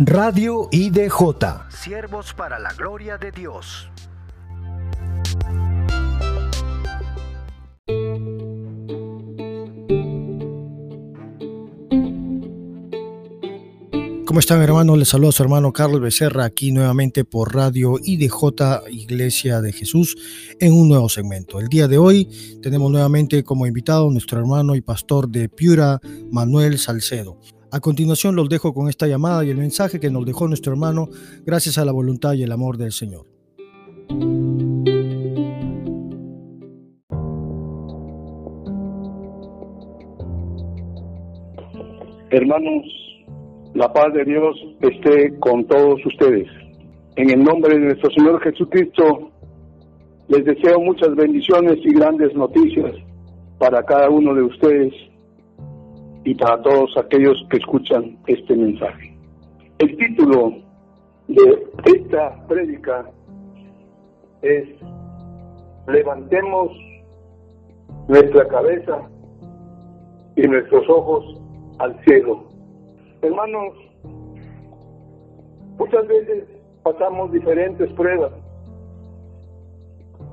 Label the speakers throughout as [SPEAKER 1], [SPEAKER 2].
[SPEAKER 1] Radio IDJ. Siervos para la gloria de Dios. ¿Cómo están hermanos? Les saludo a su hermano Carlos Becerra aquí nuevamente por Radio IDJ Iglesia de Jesús en un nuevo segmento. El día de hoy tenemos nuevamente como invitado nuestro hermano y pastor de Piura, Manuel Salcedo. A continuación los dejo con esta llamada y el mensaje que nos dejó nuestro hermano gracias a la voluntad y el amor del Señor.
[SPEAKER 2] Hermanos, la paz de Dios esté con todos ustedes. En el nombre de nuestro Señor Jesucristo, les deseo muchas bendiciones y grandes noticias para cada uno de ustedes y para todos aquellos que escuchan este mensaje. El título de esta prédica es Levantemos nuestra cabeza y nuestros ojos al cielo. Hermanos, muchas veces pasamos diferentes pruebas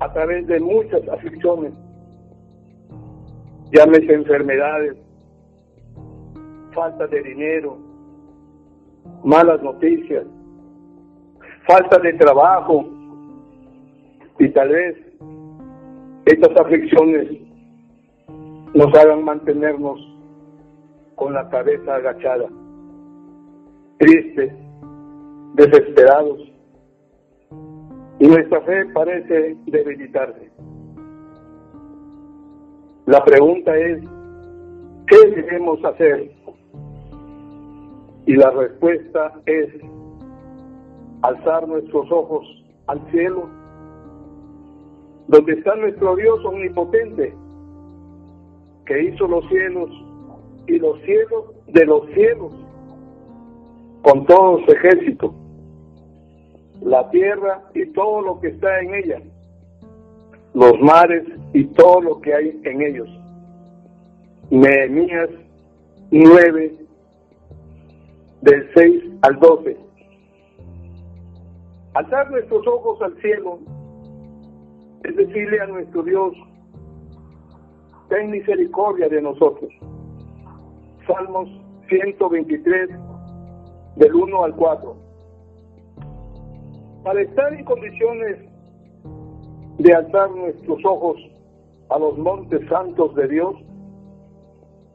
[SPEAKER 2] a través de muchas aflicciones, llámese enfermedades, falta de dinero, malas noticias, falta de trabajo y tal vez estas aflicciones nos hagan mantenernos con la cabeza agachada, tristes, desesperados y nuestra fe parece debilitarse. La pregunta es, ¿qué debemos hacer y la respuesta es alzar nuestros ojos al cielo, donde está nuestro Dios omnipotente, que hizo los cielos y los cielos de los cielos, con todo su ejército, la tierra y todo lo que está en ella, los mares y todo lo que hay en ellos. Nehemías 9, del 6 al 12. Alzar nuestros ojos al cielo es decirle a nuestro Dios, ten misericordia de nosotros. Salmos 123, del 1 al 4. Para estar en condiciones de alzar nuestros ojos a los montes santos de Dios,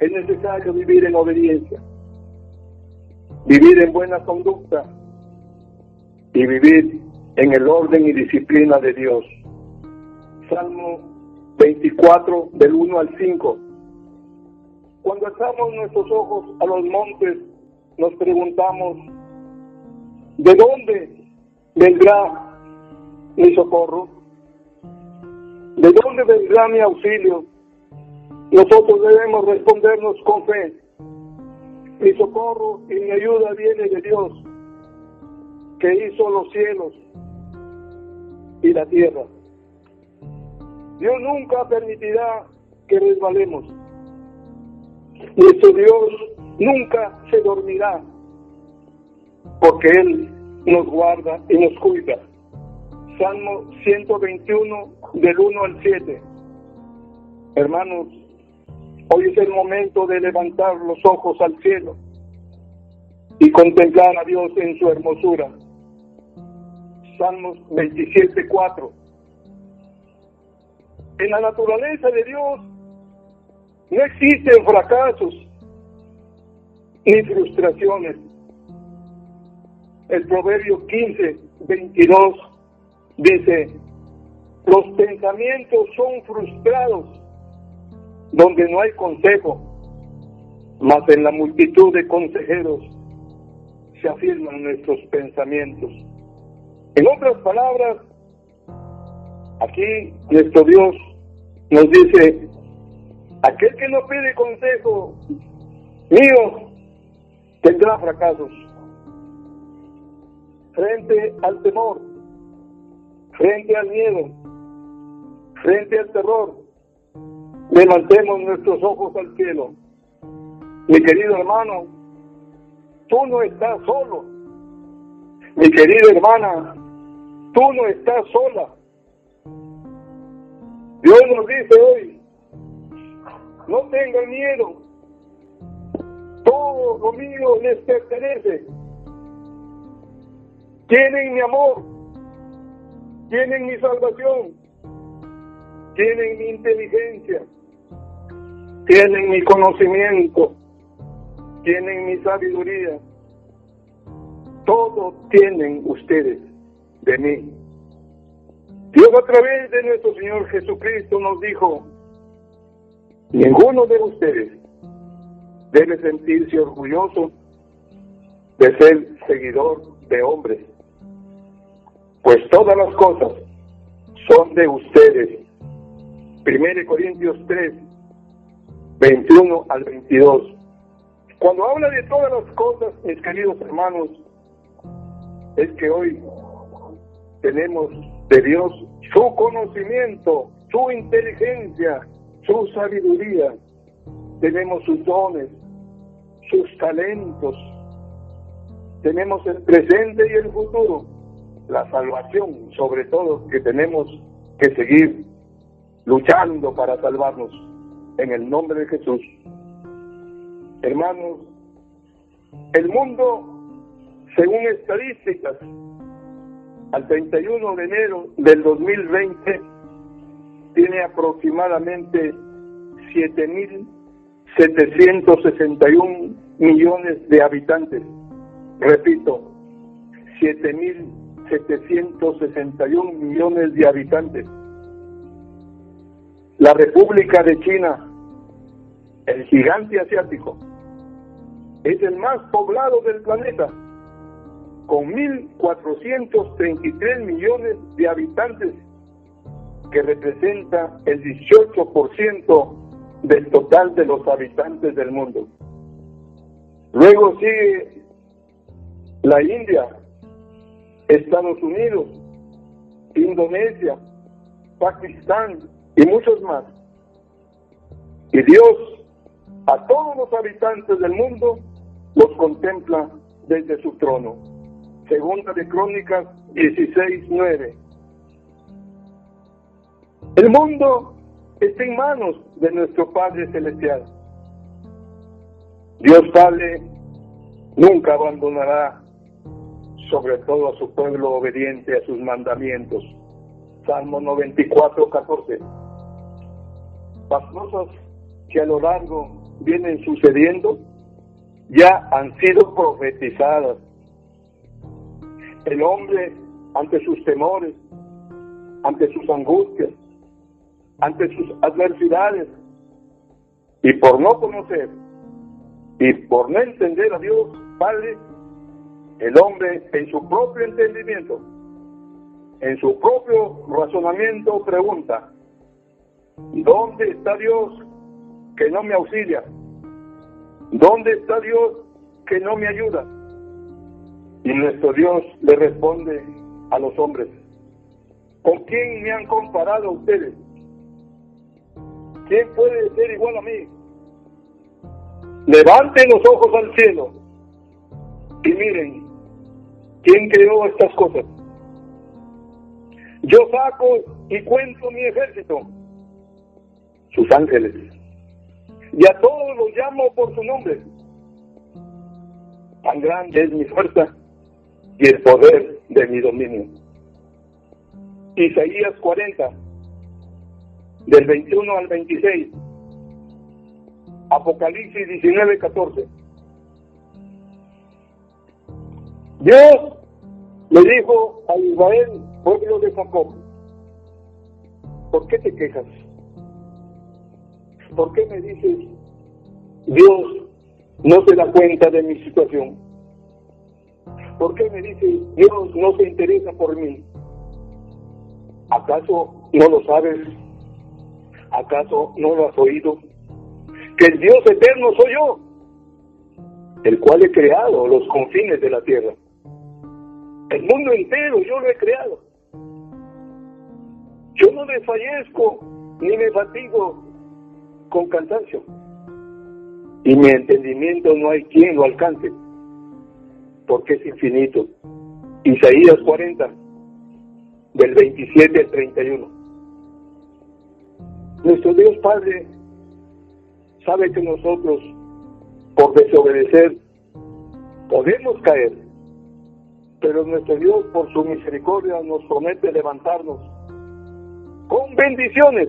[SPEAKER 2] es necesario vivir en obediencia vivir en buena conducta y vivir en el orden y disciplina de Dios. Salmo 24 del 1 al 5. Cuando alzamos nuestros ojos a los montes, nos preguntamos, ¿de dónde vendrá mi socorro? ¿De dónde vendrá mi auxilio? Nosotros debemos respondernos con fe mi socorro y mi ayuda viene de Dios, que hizo los cielos y la tierra. Dios nunca permitirá que resbalemos. Nuestro Dios nunca se dormirá, porque Él nos guarda y nos cuida. Salmo 121 del 1 al 7. Hermanos, Hoy es el momento de levantar los ojos al cielo y contemplar a Dios en su hermosura. Salmos 27.4. En la naturaleza de Dios no existen fracasos ni frustraciones. El proverbio 15, 22 dice, los pensamientos son frustrados donde no hay consejo, mas en la multitud de consejeros se afirman nuestros pensamientos. En otras palabras, aquí nuestro Dios nos dice, aquel que no pide consejo mío tendrá fracasos. Frente al temor, frente al miedo, frente al terror, Levantemos nuestros ojos al cielo. Mi querido hermano, tú no estás solo. Mi querida hermana, tú no estás sola. Dios nos dice hoy, no tengan miedo, todo lo mío les pertenece. Tienen mi amor, tienen mi salvación, tienen mi inteligencia, tienen mi conocimiento, tienen mi sabiduría. Todo tienen ustedes de mí. Dios a través de nuestro Señor Jesucristo nos dijo, ninguno de ustedes debe sentirse orgulloso de ser seguidor de hombres, pues todas las cosas son de ustedes. 1 Corintios 3, 21 al 22. Cuando habla de todas las cosas, mis queridos hermanos, es que hoy tenemos de Dios su conocimiento, su inteligencia, su sabiduría. Tenemos sus dones, sus talentos. Tenemos el presente y el futuro. La salvación, sobre todo, que tenemos que seguir luchando para salvarnos en el nombre de Jesús. Hermanos, el mundo, según estadísticas, al 31 de enero del 2020 tiene aproximadamente 7.761 millones de habitantes. Repito, 7.761 millones de habitantes. La República de China, el gigante asiático, es el más poblado del planeta con 1.433 millones de habitantes, que representa el 18% del total de los habitantes del mundo. Luego sigue la India, Estados Unidos, Indonesia, Pakistán y muchos más. Y Dios a todos los habitantes del mundo los contempla desde su trono. Segunda de Crónicas 16:9. El mundo está en manos de nuestro Padre Celestial. Dios Padre nunca abandonará sobre todo a su pueblo obediente a sus mandamientos. Salmo 94, 14. Las cosas que a lo largo vienen sucediendo ya han sido profetizadas. El hombre ante sus temores, ante sus angustias, ante sus adversidades, y por no conocer y por no entender a Dios Padre, el hombre en su propio entendimiento, en su propio razonamiento pregunta, ¿dónde está Dios que no me auxilia? ¿Dónde está Dios que no me ayuda? Y nuestro Dios le responde a los hombres, ¿con quién me han comparado ustedes? ¿Quién puede ser igual a mí? Levanten los ojos al cielo y miren, ¿quién creó estas cosas? Yo saco y cuento mi ejército, sus ángeles, y a todos los llamo por su nombre. Tan grande es mi fuerza y el poder de mi dominio. Isaías 40, del 21 al 26. Apocalipsis 19, 14. Dios le dijo a Israel, pueblo de Jacob, ¿por qué te quejas? ¿Por qué me dices, Dios no se da cuenta de mi situación? ¿Por qué me dice Dios no se interesa por mí? ¿Acaso no lo sabes? ¿Acaso no lo has oído? Que el Dios eterno soy yo, el cual he creado los confines de la tierra. El mundo entero yo lo he creado. Yo no desfallezco ni me fatigo con cansancio. Y mi entendimiento no hay quien lo alcance porque es infinito Isaías 40, del 27 al 31. Nuestro Dios Padre sabe que nosotros, por desobedecer, podemos caer, pero nuestro Dios, por su misericordia, nos promete levantarnos con bendiciones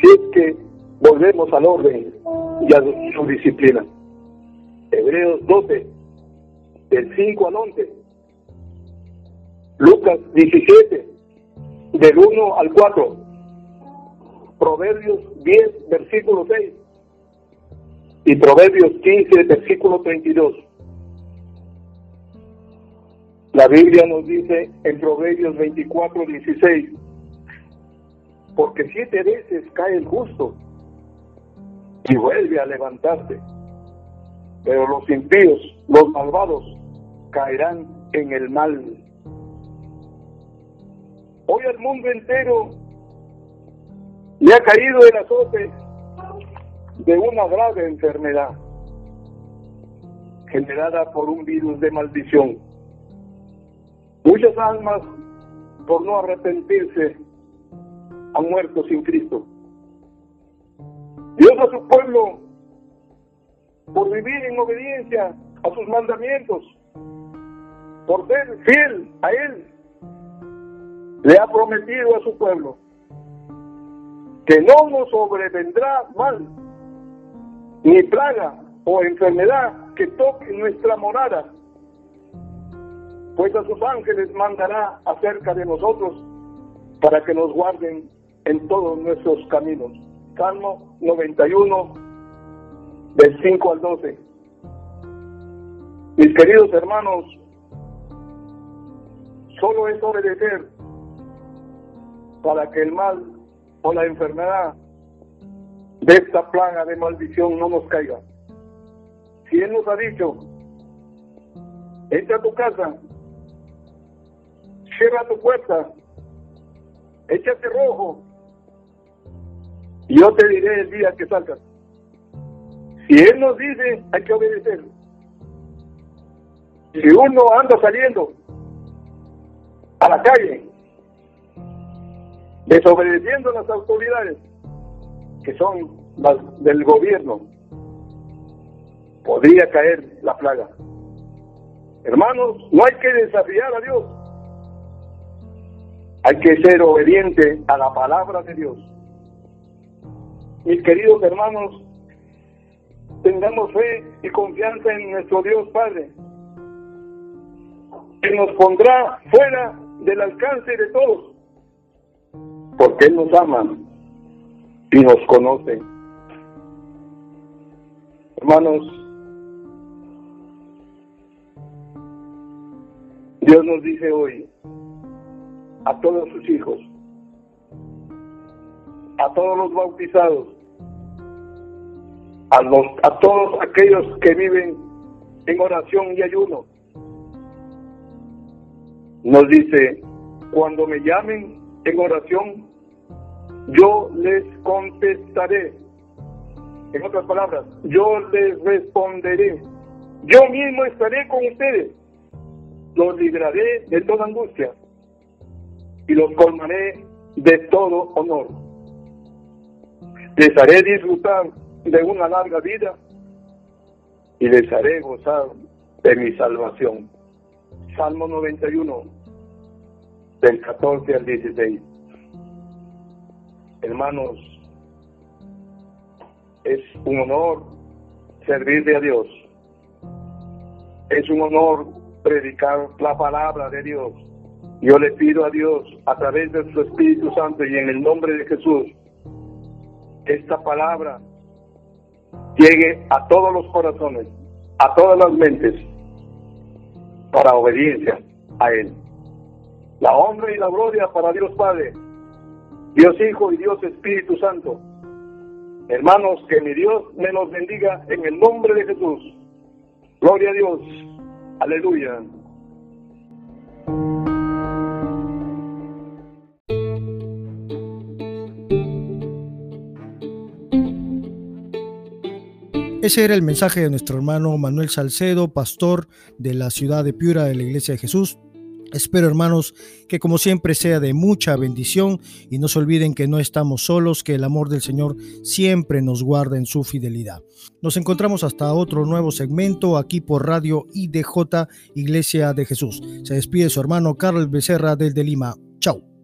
[SPEAKER 2] si es que volvemos al orden y a su disciplina. Hebreos 12, del 5 al 11. Lucas 17, del 1 al 4. Proverbios 10, versículo 6. Y Proverbios 15, versículo 32. La Biblia nos dice en Proverbios 24, 16, porque siete veces cae el justo y vuelve a levantarse, pero los impíos, los malvados, caerán en el mal. Hoy al mundo entero le ha caído el azote de una grave enfermedad generada por un virus de maldición. Muchas almas, por no arrepentirse, han muerto sin Cristo. Dios a su pueblo, por vivir en obediencia a sus mandamientos, por ser fiel a Él, le ha prometido a su pueblo que no nos sobrevendrá mal, ni plaga o enfermedad que toque nuestra morada, pues a sus ángeles mandará acerca de nosotros para que nos guarden en todos nuestros caminos. Salmo 91, del 5 al 12. Mis queridos hermanos, solo es obedecer para que el mal o la enfermedad de esta plaga de maldición no nos caiga. Si Él nos ha dicho, entra a tu casa, cierra tu puerta, échate rojo, yo te diré el día que salgas. Si Él nos dice, hay que obedecer. Si uno anda saliendo a la calle, desobedeciendo a las autoridades, que son las del gobierno, podría caer la plaga. Hermanos, no hay que desafiar a Dios. Hay que ser obediente a la palabra de Dios. Mis queridos hermanos, tengamos fe y confianza en nuestro Dios Padre, que nos pondrá fuera del alcance de todos, porque Él nos ama y nos conoce. Hermanos, Dios nos dice hoy a todos sus hijos, a todos los bautizados, a, los, a todos aquellos que viven en oración y ayuno. Nos dice, cuando me llamen en oración, yo les contestaré. En otras palabras, yo les responderé. Yo mismo estaré con ustedes. Los libraré de toda angustia y los colmaré de todo honor. Les haré disfrutar de una larga vida y les haré gozar de mi salvación. Salmo 91, del 14 al 16. Hermanos, es un honor servirle a Dios. Es un honor predicar la palabra de Dios. Yo le pido a Dios, a través de su Espíritu Santo y en el nombre de Jesús, esta palabra llegue a todos los corazones, a todas las mentes, para obediencia a Él. La honra y la gloria para Dios Padre, Dios Hijo y Dios Espíritu Santo. Hermanos, que mi Dios me los bendiga en el nombre de Jesús. Gloria a Dios. Aleluya.
[SPEAKER 1] Ese era el mensaje de nuestro hermano Manuel Salcedo, pastor de la ciudad de Piura de la Iglesia de Jesús. Espero hermanos que como siempre sea de mucha bendición y no se olviden que no estamos solos, que el amor del Señor siempre nos guarda en su fidelidad. Nos encontramos hasta otro nuevo segmento aquí por Radio IDJ Iglesia de Jesús. Se despide su hermano Carlos Becerra del de Lima. Chao.